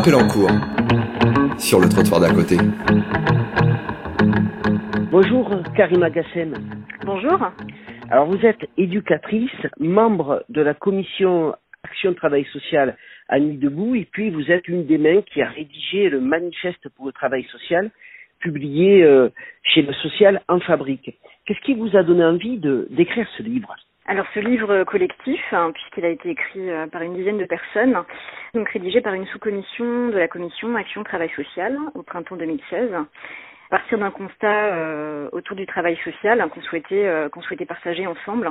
Appel en cours sur le trottoir d'à côté. Bonjour Karima Gassem. Bonjour. Alors vous êtes éducatrice, membre de la commission Action Travail Social à Nuit Debout et puis vous êtes une des mains qui a rédigé le manifeste pour le travail social publié euh, chez le Social en Fabrique. Qu'est-ce qui vous a donné envie de d'écrire ce livre? Alors ce livre collectif, hein, puisqu'il a été écrit euh, par une dizaine de personnes, donc rédigé par une sous-commission de la commission Action Travail Social au printemps 2016, à partir d'un constat euh, autour du travail social qu'on souhaitait euh, qu'on souhaitait partager ensemble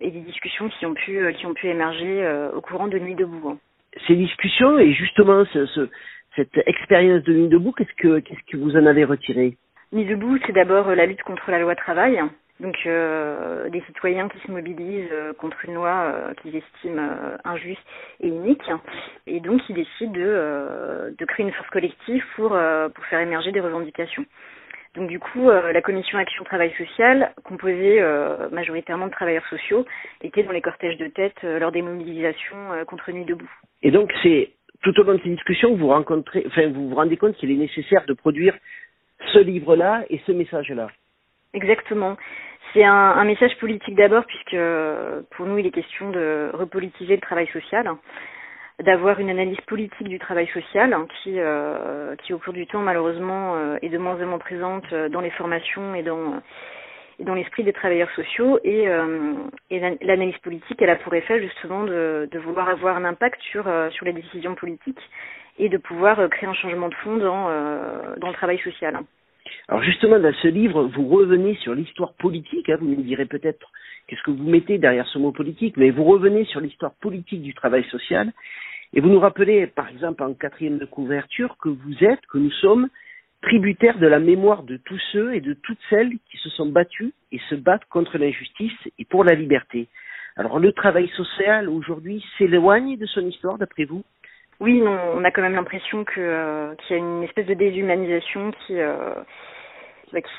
et des discussions qui ont pu qui ont pu émerger au courant de Nuit debout. Ces discussions et justement ce, ce, cette expérience de Nuit debout, qu'est-ce que qu'est-ce que vous en avez retiré? Nuit debout, c'est d'abord la lutte contre la loi travail donc euh, des citoyens qui se mobilisent euh, contre une loi euh, qu'ils estiment injuste et inique, et donc qui décident de, de créer une force collective pour, pour faire émerger des revendications. Donc du coup, la commission Action Travail Social, composée majoritairement de travailleurs sociaux, était dans les cortèges de tête lors des mobilisations contre Nuit debout. Et donc c'est tout au long de ces discussions que vous rencontrez, enfin vous vous rendez compte qu'il est nécessaire de produire ce livre-là et ce message-là. Exactement. C'est un, un, message politique d'abord, puisque pour nous, il est question de repolitiser le travail social, d'avoir une analyse politique du travail social, qui, euh, qui au cours du temps, malheureusement, euh, est de moins en moins présente dans les formations et dans, dans l'esprit des travailleurs sociaux. Et, euh, et l'analyse politique, elle a pour effet justement de, de vouloir avoir un impact sur, euh, sur les décisions politiques et de pouvoir créer un changement de fond dans, euh, dans le travail social. Alors justement, dans ce livre, vous revenez sur l'histoire politique, hein, vous me direz peut-être qu'est-ce que vous mettez derrière ce mot politique, mais vous revenez sur l'histoire politique du travail social, et vous nous rappelez, par exemple, en quatrième de couverture, que vous êtes, que nous sommes tributaires de la mémoire de tous ceux et de toutes celles qui se sont battus et se battent contre l'injustice et pour la liberté. Alors le travail social aujourd'hui s'éloigne de son histoire, d'après vous? Oui, on a quand même l'impression euh, qu'il y a une espèce de déshumanisation qui euh,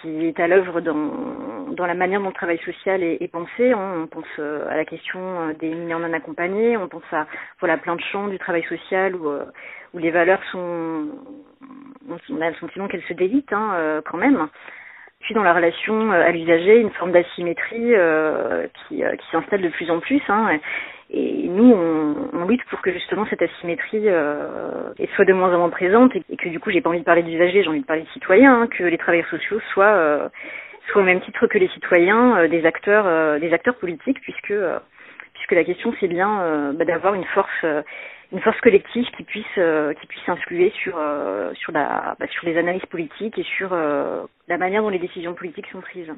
qui est à l'œuvre dans dans la manière dont le travail social est, pensé. On, pense euh, à la question des mineurs non accompagnés, on pense à voilà plein de champs du travail social où où les valeurs sont on a le sentiment qu'elles se délitent hein, quand même. Puis dans la relation à l'usager, une forme d'asymétrie qui, qui s'installe de plus en plus. Hein, et nous, on, on, lutte pour que justement cette asymétrie euh, soit de moins en moins présente et, que du coup, j'ai pas envie de parler d'usagers, j'ai envie de parler de citoyens, hein, que les travailleurs sociaux soient, euh, soient au même titre que les citoyens euh, des acteurs, euh, des acteurs politiques, puisque euh, puisque la question c'est bien euh, bah, d'avoir une force une force collective qui puisse qui puisse influer sur sur la bah, sur les analyses politiques et sur la manière dont les décisions politiques sont prises.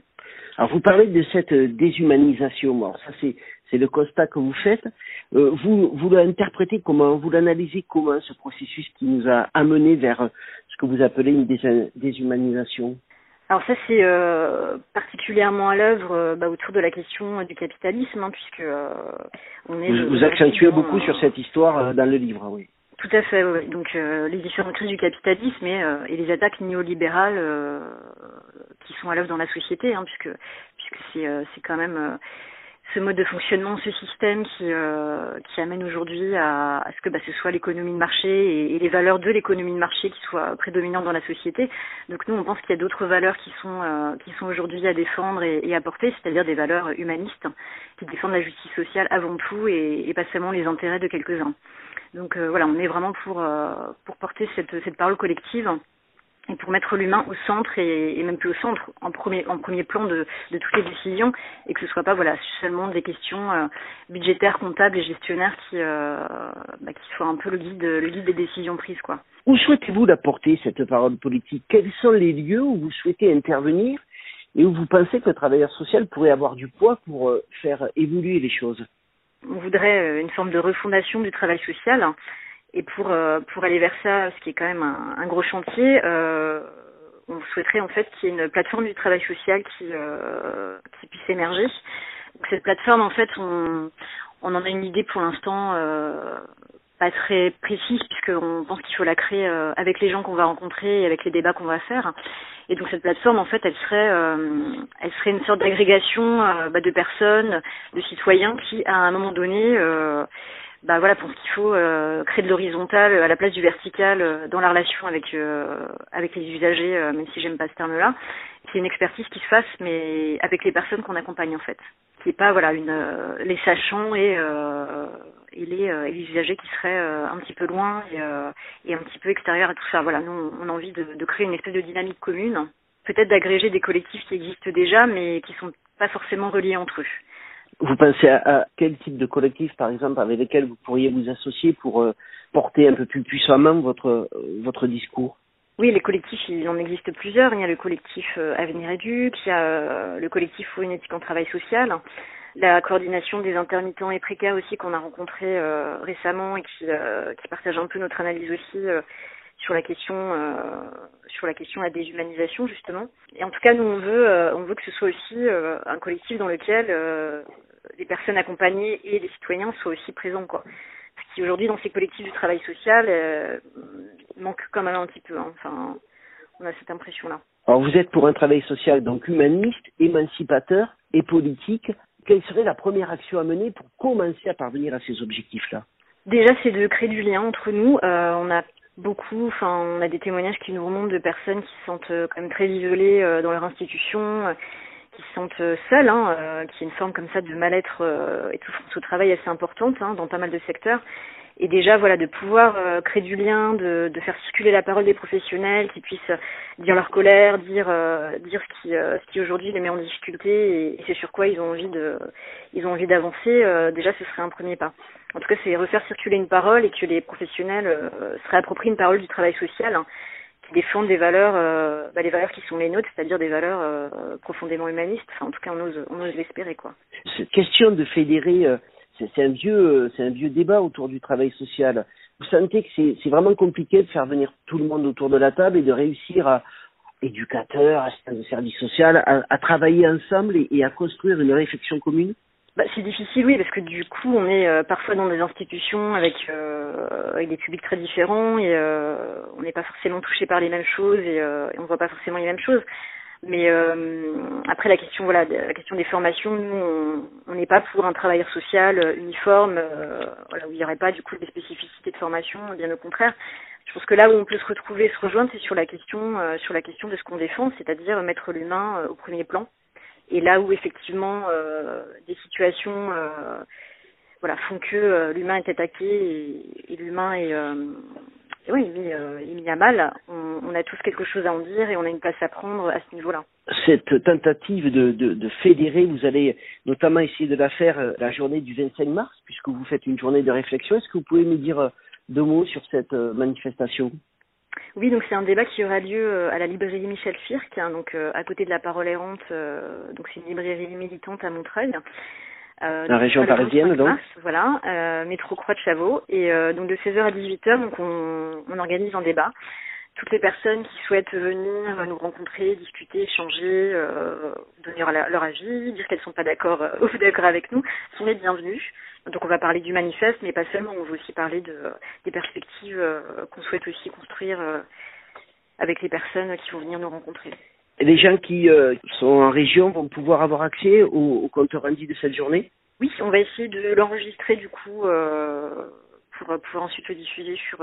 Alors vous parlez de cette déshumanisation. Bon, ça c'est c'est le constat que vous faites. Euh, vous vous l'interprétez comment? Vous l'analysez comment ce processus qui nous a amené vers ce que vous appelez une déshumanisation? Alors ça c'est euh, particulièrement à l'œuvre euh, bah, autour de la question du capitalisme, hein, puisque euh, on est. Vous, vous accentuez beaucoup sur cette histoire dans le livre, oui. Tout à fait, oui. Donc les différentes crises du capitalisme et, et les attaques néolibérales qui sont à l'œuvre dans la société, hein, puisque puisque c'est c'est quand même ce mode de fonctionnement, ce système qui, euh, qui amène aujourd'hui à, à, ce que bah, ce soit l'économie de marché et, les valeurs de l'économie de marché qui soient prédominantes dans la société. Donc nous, on pense qu'il y a d'autres valeurs qui sont, euh, qui sont aujourd'hui à défendre et, et à porter, c'est-à-dire des valeurs humanistes qui défendent la justice sociale avant tout et, et pas seulement les intérêts de quelques-uns. Donc euh, voilà, on est vraiment pour, euh, pour porter cette, cette parole collective et pour mettre l'humain au centre et, et, même plus au centre, en premier, en premier plan de, de, toutes les décisions, et que ce soit pas voilà seulement des questions euh, budgétaires, comptables et gestionnaires qui, euh, bah, qui soient un peu le guide, le guide des décisions prises, quoi. Où souhaitez-vous l'apporter cette parole politique? Quels sont les lieux où vous souhaitez intervenir et où vous pensez que le travailleur social pourrait avoir du poids pour euh, faire évoluer les choses? On voudrait une forme de refondation du travail social et pour euh, pour aller vers ça, ce qui est quand même un, un gros chantier, euh, on souhaiterait en fait qu'il y ait une plateforme du travail social qui euh, qui puisse émerger. Donc cette plateforme, en fait, on on en a une idée pour l'instant euh, pas très précise puisqu'on pense qu'il faut la créer euh, avec les gens qu'on va rencontrer et avec les débats qu'on va faire. Et donc cette plateforme, en fait, elle serait, euh, elle serait une sorte d'agrégation euh, bah, de personnes, de citoyens qui, à un moment donné, bah voilà, pense qu'il faut euh, créer de l'horizontal à la place du vertical euh, dans la relation avec euh, avec les usagers, même si j'aime pas ce terme-là. C'est une expertise qui se fasse, mais avec les personnes qu'on accompagne en fait, qui est pas voilà une les sachants et et les, et les usagers qui seraient un petit peu loin et, et un petit peu extérieurs à tout ça. Voilà, nous on a envie de, de créer une espèce de dynamique commune, peut-être d'agréger des collectifs qui existent déjà, mais qui sont pas forcément reliés entre eux. Vous pensez à, quel type de collectif, par exemple, avec lesquels vous pourriez vous associer pour euh, porter un peu plus puissamment votre, euh, votre discours? Oui, les collectifs, il en existe plusieurs. Il y a le collectif euh, Avenir Éduc, il y a le collectif Pour une éthique en travail social, la coordination des intermittents et précaires aussi qu'on a rencontré récemment et qui, qui partage un peu notre analyse aussi sur la question sur la question de la déshumanisation justement. Et en tout cas, nous on veut on veut que ce soit aussi un collectif dans lequel les personnes accompagnées et les citoyens soient aussi présents quoi. Ce qui aujourd'hui dans ces collectifs du travail social euh, manque quand même un petit peu. Hein. Enfin, on a cette impression là. Alors vous êtes pour un travail social donc humaniste, émancipateur et politique. Quelle serait la première action à mener pour commencer à parvenir à ces objectifs-là? Déjà, c'est de créer du lien entre nous. Euh, on a beaucoup, enfin, on a des témoignages qui nous remontent de personnes qui se sentent euh, quand même très isolées euh, dans leur institution, qui se sentent euh, seuls, hein, euh, qui est une forme comme ça de mal-être euh, et souffrance au travail assez importante hein, dans pas mal de secteurs. Et déjà, voilà, de pouvoir euh, créer du lien, de, de, faire circuler la parole des professionnels, qui puissent dire leur colère, dire dire ce qui ce qui aujourd'hui les met en difficulté et, et c'est sur quoi ils ont envie de ils ont envie d'avancer. déjà, ce serait un premier pas. En tout cas, c'est refaire circuler une parole et que les professionnels se réapproprient une parole du travail social. Hein, qui défendent des valeurs, euh, bah, les valeurs qui sont les nôtres, c'est-à-dire des valeurs euh, profondément humanistes. Enfin, en tout cas, on ose, on ose l'espérer, quoi. Cette question de fédérer, euh, c'est un vieux, c'est un vieux débat autour du travail social. Vous sentez que c'est vraiment compliqué de faire venir tout le monde autour de la table et de réussir à éducateurs, assistants de service social, à, travailler ensemble et à construire une réflexion commune? Bah, c'est difficile, oui, parce que du coup, on est euh, parfois dans des institutions avec, euh, avec des publics très différents et euh, on n'est pas forcément touché par les mêmes choses et, euh, on voit pas forcément les mêmes choses. Mais après, la question, voilà, la question des formations, nous, on n'est pas pour un travailleur social uniforme, voilà, où il n'y aurait pas du coup des spécificités de formation, bien au contraire. Je pense que là où on peut se retrouver, se rejoindre, c'est sur la question, sur la question de ce qu'on défend, c'est-à-dire mettre l'humain au premier plan et là où effectivement euh, des situations euh, voilà, font que euh, l'humain est attaqué et, l'humain est oui, mis, il mis à mal, on, on, a tous quelque chose à en dire et on a une place à prendre à ce niveau-là. Cette tentative de, de, de, fédérer, vous allez notamment essayer de la faire la journée du 25 mars, puisque vous faites une journée de réflexion. Est-ce que vous pouvez me dire deux mots sur cette manifestation? Oui, donc c'est un débat qui aura lieu euh, à la librairie Michel Firck, hein, donc euh, à côté de la Parole errante. Euh, donc c'est une librairie militante à Montreuil. Euh, la région parisienne, donc. voilà, euh, métro Croix de Chavaux. Et donc de 16h à 18h, donc on, on, organise un débat. Toutes les personnes qui souhaitent venir nous rencontrer, discuter, échanger, donner leur, leur, avis, dire qu'elles sont pas d'accord ou d'accord avec nous, sont les bienvenues. Donc on va parler du manifeste, mais pas seulement, on va aussi parler de, des perspectives euh, qu'on souhaite aussi construire euh, avec les personnes qui vont venir nous rencontrer. Et les gens qui euh, sont en région vont pouvoir avoir accès au, au compte rendu de cette journée? Oui, on va essayer de l'enregistrer du coup pour pouvoir ensuite le diffuser sur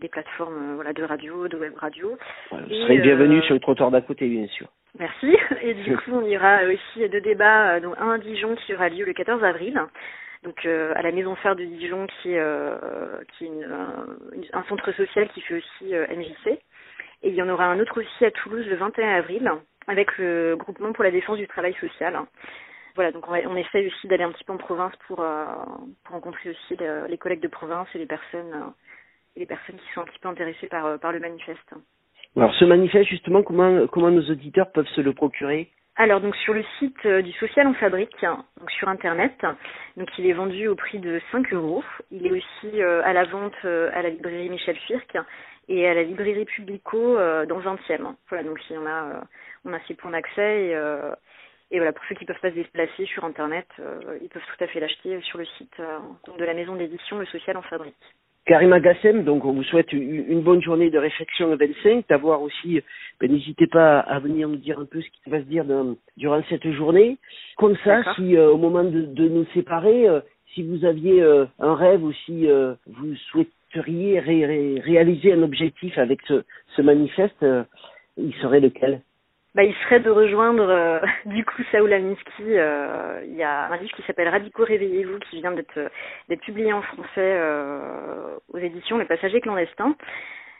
des plateformes voilà, de radio, de web radio. vous serez bienvenue sur le trottoir d'à côté, bien sûr. Merci. Et du coup, on ira aussi deux débats, un à Dijon qui aura lieu le 14 avril, donc euh, à la Maison Phare de Dijon qui est, euh, qui est une, un, un, centre social qui fait aussi euh, MJC. Et il y en aura un autre aussi à Toulouse le 21 avril avec le groupement pour la défense du travail social. Voilà, donc on, on essaye aussi d'aller un petit peu en province pour, euh, pour rencontrer aussi les, les, collègues de province et les personnes euh, et les personnes qui sont un petit peu intéressées par, par le manifeste. Alors ce manifeste justement, comment comment nos auditeurs peuvent se le procurer? Alors donc sur le site euh, du Social en Fabrique, donc sur internet, donc il est vendu au prix de 5 euros. Il est aussi euh, à la vente euh, à la librairie Michel Firck et à la librairie Publico dans le 20e. Voilà donc il y en a, on a ces points d'accès et, et voilà pour ceux qui peuvent pas se déplacer sur internet, ils peuvent tout à fait l'acheter sur le site de la maison d'édition Le Social en Fabrique. Karima Gassem, donc on vous souhaite une bonne journée de réflexion le 25, d'avoir aussi, ben, n'hésitez pas à venir nous dire un peu ce qui va se dire durant cette journée. Comme ça, si euh, au moment de, de, nous séparer, euh, si vous aviez un rêve ou si vous souhaiteriez réaliser un objectif avec ce, ce manifeste, il serait lequel? Bah, il serait de rejoindre euh, du coup Saoul Aminski. Euh, il y a un livre qui s'appelle Radicaux réveillez-vous qui vient d'être d'être publié en français euh, aux éditions Le Passager clandestin.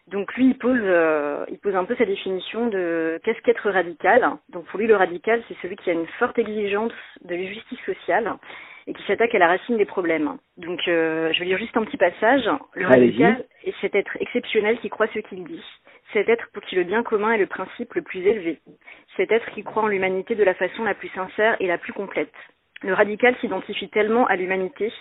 Donc lui, il pose, il pose un peu sa définition de qu'est-ce qu'être radical. Donc pour lui, le radical, c'est celui qui a une forte exigence de justice sociale et qui s'attaque à la racine des problèmes. Donc je vais lire juste un petit passage. Le radical est cet être exceptionnel qui croit ce qu'il dit cet être pour qui le bien commun est le principe le plus élevé, cet être qui croit en l'humanité de la façon la plus sincère et la plus complète. Le radical s'identifie tellement à l'humanité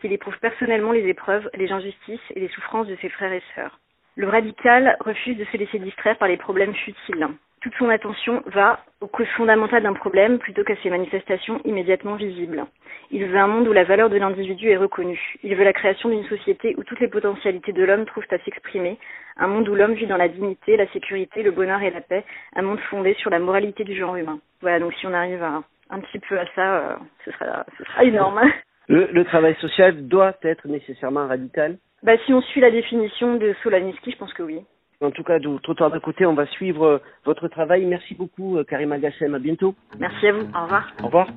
qu'il éprouve personnellement les épreuves, les injustices et les souffrances de ses frères et sœurs. Le radical refuse de se laisser distraire par les problèmes futiles toute son attention va aux causes fondamentales d'un problème plutôt qu'à ses manifestations immédiatement visibles. Il veut un monde où la valeur de l'individu est reconnue. Il veut la création d'une société où toutes les potentialités de l'homme trouvent à s'exprimer, un monde où l'homme vit dans la dignité, la sécurité, le bonheur et la paix, un monde fondé sur la moralité du genre humain. Voilà, donc si on arrive à, un petit peu à ça, euh, ce, sera, ce sera énorme. Le, le travail social doit être nécessairement radical bah, Si on suit la définition de Solaniski, je pense que oui. En tout cas, de trottoir de côté, on va suivre euh, votre travail. Merci beaucoup, euh, Karim Agassem. À bientôt. Merci à vous. Au revoir. Au revoir.